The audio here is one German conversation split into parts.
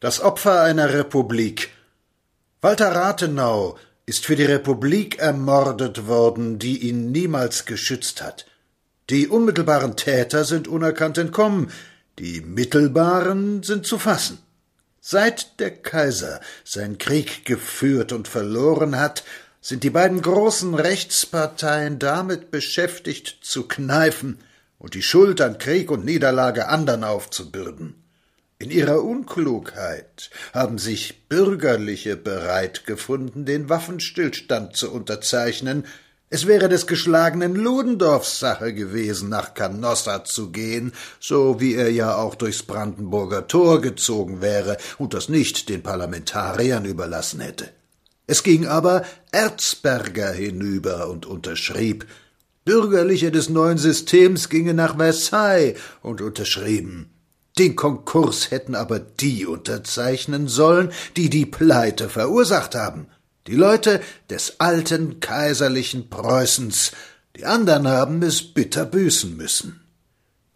Das Opfer einer Republik. Walter Rathenau ist für die Republik ermordet worden, die ihn niemals geschützt hat. Die unmittelbaren Täter sind unerkannt entkommen, die mittelbaren sind zu fassen. Seit der Kaiser seinen Krieg geführt und verloren hat, sind die beiden großen Rechtsparteien damit beschäftigt, zu kneifen und die Schuld an Krieg und Niederlage andern aufzubürden. In ihrer Unklugheit haben sich Bürgerliche bereit gefunden, den Waffenstillstand zu unterzeichnen. Es wäre des geschlagenen Ludendorffs Sache gewesen, nach Canossa zu gehen, so wie er ja auch durchs Brandenburger Tor gezogen wäre und das nicht den Parlamentariern überlassen hätte. Es ging aber Erzberger hinüber und unterschrieb. Bürgerliche des neuen Systems gingen nach Versailles und unterschrieben. Den Konkurs hätten aber die unterzeichnen sollen, die die Pleite verursacht haben. Die Leute des alten kaiserlichen Preußens. Die anderen haben es bitter büßen müssen.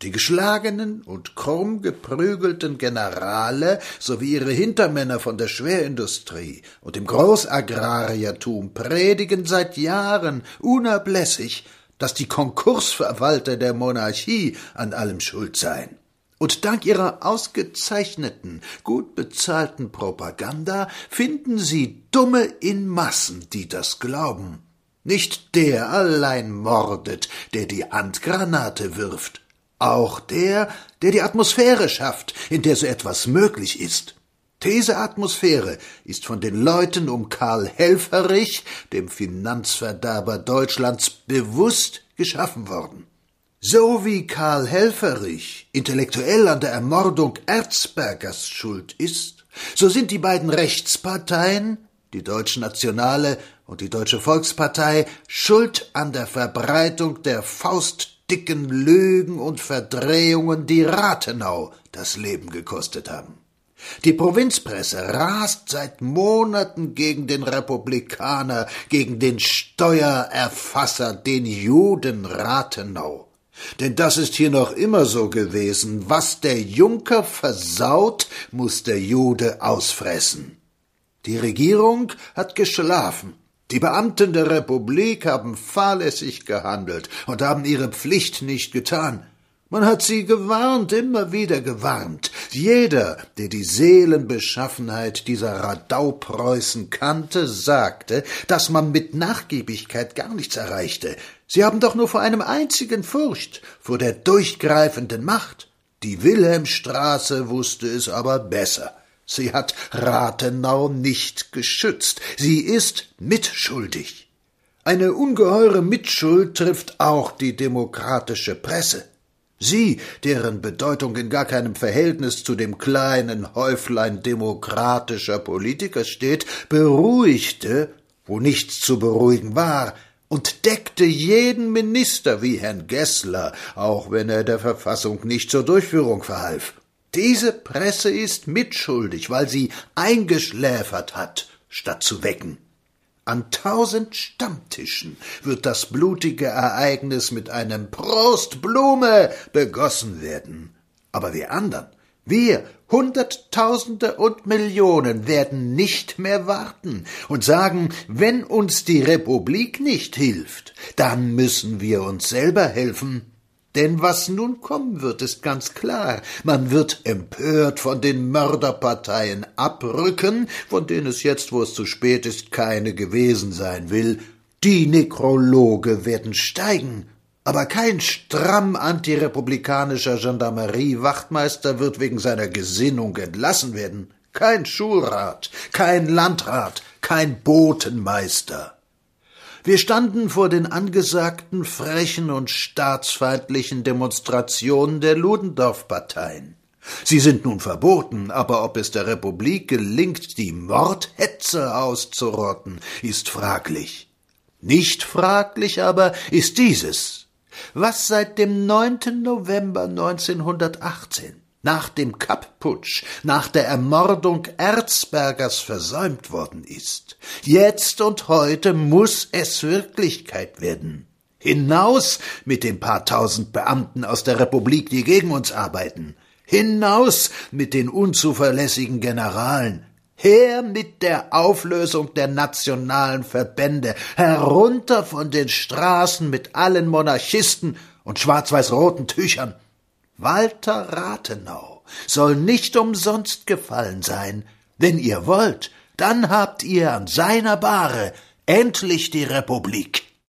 Die geschlagenen und krumm geprügelten Generale sowie ihre Hintermänner von der Schwerindustrie und dem Großagrariertum predigen seit Jahren unablässig, dass die Konkursverwalter der Monarchie an allem schuld seien. Und dank ihrer ausgezeichneten, gut bezahlten Propaganda finden sie Dumme in Massen, die das glauben. Nicht der allein mordet, der die Handgranate wirft, auch der, der die Atmosphäre schafft, in der so etwas möglich ist. Diese Atmosphäre ist von den Leuten um Karl Helfferich, dem Finanzverderber Deutschlands, bewusst geschaffen worden. So wie Karl Helfferich intellektuell an der Ermordung Erzbergers schuld ist, so sind die beiden Rechtsparteien, die Deutsche Nationale und die Deutsche Volkspartei, schuld an der Verbreitung der faustdicken Lügen und Verdrehungen, die Rathenau das Leben gekostet haben. Die Provinzpresse rast seit Monaten gegen den Republikaner, gegen den Steuererfasser, den Juden Rathenau. Denn das ist hier noch immer so gewesen. Was der Junker versaut, muss der Jude ausfressen. Die Regierung hat geschlafen. Die Beamten der Republik haben fahrlässig gehandelt und haben ihre Pflicht nicht getan. Man hat sie gewarnt, immer wieder gewarnt. Jeder, der die Seelenbeschaffenheit dieser Radaupreußen kannte, sagte, dass man mit Nachgiebigkeit gar nichts erreichte. Sie haben doch nur vor einem einzigen Furcht, vor der durchgreifenden Macht. Die Wilhelmstraße wusste es aber besser. Sie hat Rathenau nicht geschützt. Sie ist mitschuldig. Eine ungeheure Mitschuld trifft auch die demokratische Presse. Sie, deren Bedeutung in gar keinem Verhältnis zu dem kleinen Häuflein demokratischer Politiker steht, beruhigte, wo nichts zu beruhigen war, und deckte jeden Minister wie Herrn Gessler, auch wenn er der Verfassung nicht zur Durchführung verhalf. Diese Presse ist mitschuldig, weil sie eingeschläfert hat, statt zu wecken. An tausend Stammtischen wird das blutige Ereignis mit einem Prost Blume begossen werden. Aber wir andern, wir Hunderttausende und Millionen werden nicht mehr warten und sagen, wenn uns die Republik nicht hilft, dann müssen wir uns selber helfen. Denn was nun kommen wird, ist ganz klar. Man wird empört von den Mörderparteien abrücken, von denen es jetzt, wo es zu spät ist, keine gewesen sein will. Die Nekrologe werden steigen. Aber kein stramm antirepublikanischer Gendarmerie-Wachtmeister wird wegen seiner Gesinnung entlassen werden. Kein Schulrat, kein Landrat, kein Botenmeister. Wir standen vor den angesagten frechen und staatsfeindlichen Demonstrationen der Ludendorff-Parteien. Sie sind nun verboten, aber ob es der Republik gelingt, die Mordhetze auszurotten, ist fraglich. Nicht fraglich aber ist dieses. Was seit dem 9. November 1918 nach dem Kapp-Putsch, nach der Ermordung Erzbergers versäumt worden ist. Jetzt und heute muss es Wirklichkeit werden. Hinaus mit den paar tausend Beamten aus der Republik, die gegen uns arbeiten. Hinaus mit den unzuverlässigen Generalen. Her mit der Auflösung der nationalen Verbände, herunter von den Straßen mit allen Monarchisten und schwarz-weiß-roten Tüchern. Walter Rathenau soll nicht umsonst gefallen sein. Wenn ihr wollt, dann habt ihr an seiner Bahre endlich die Republik.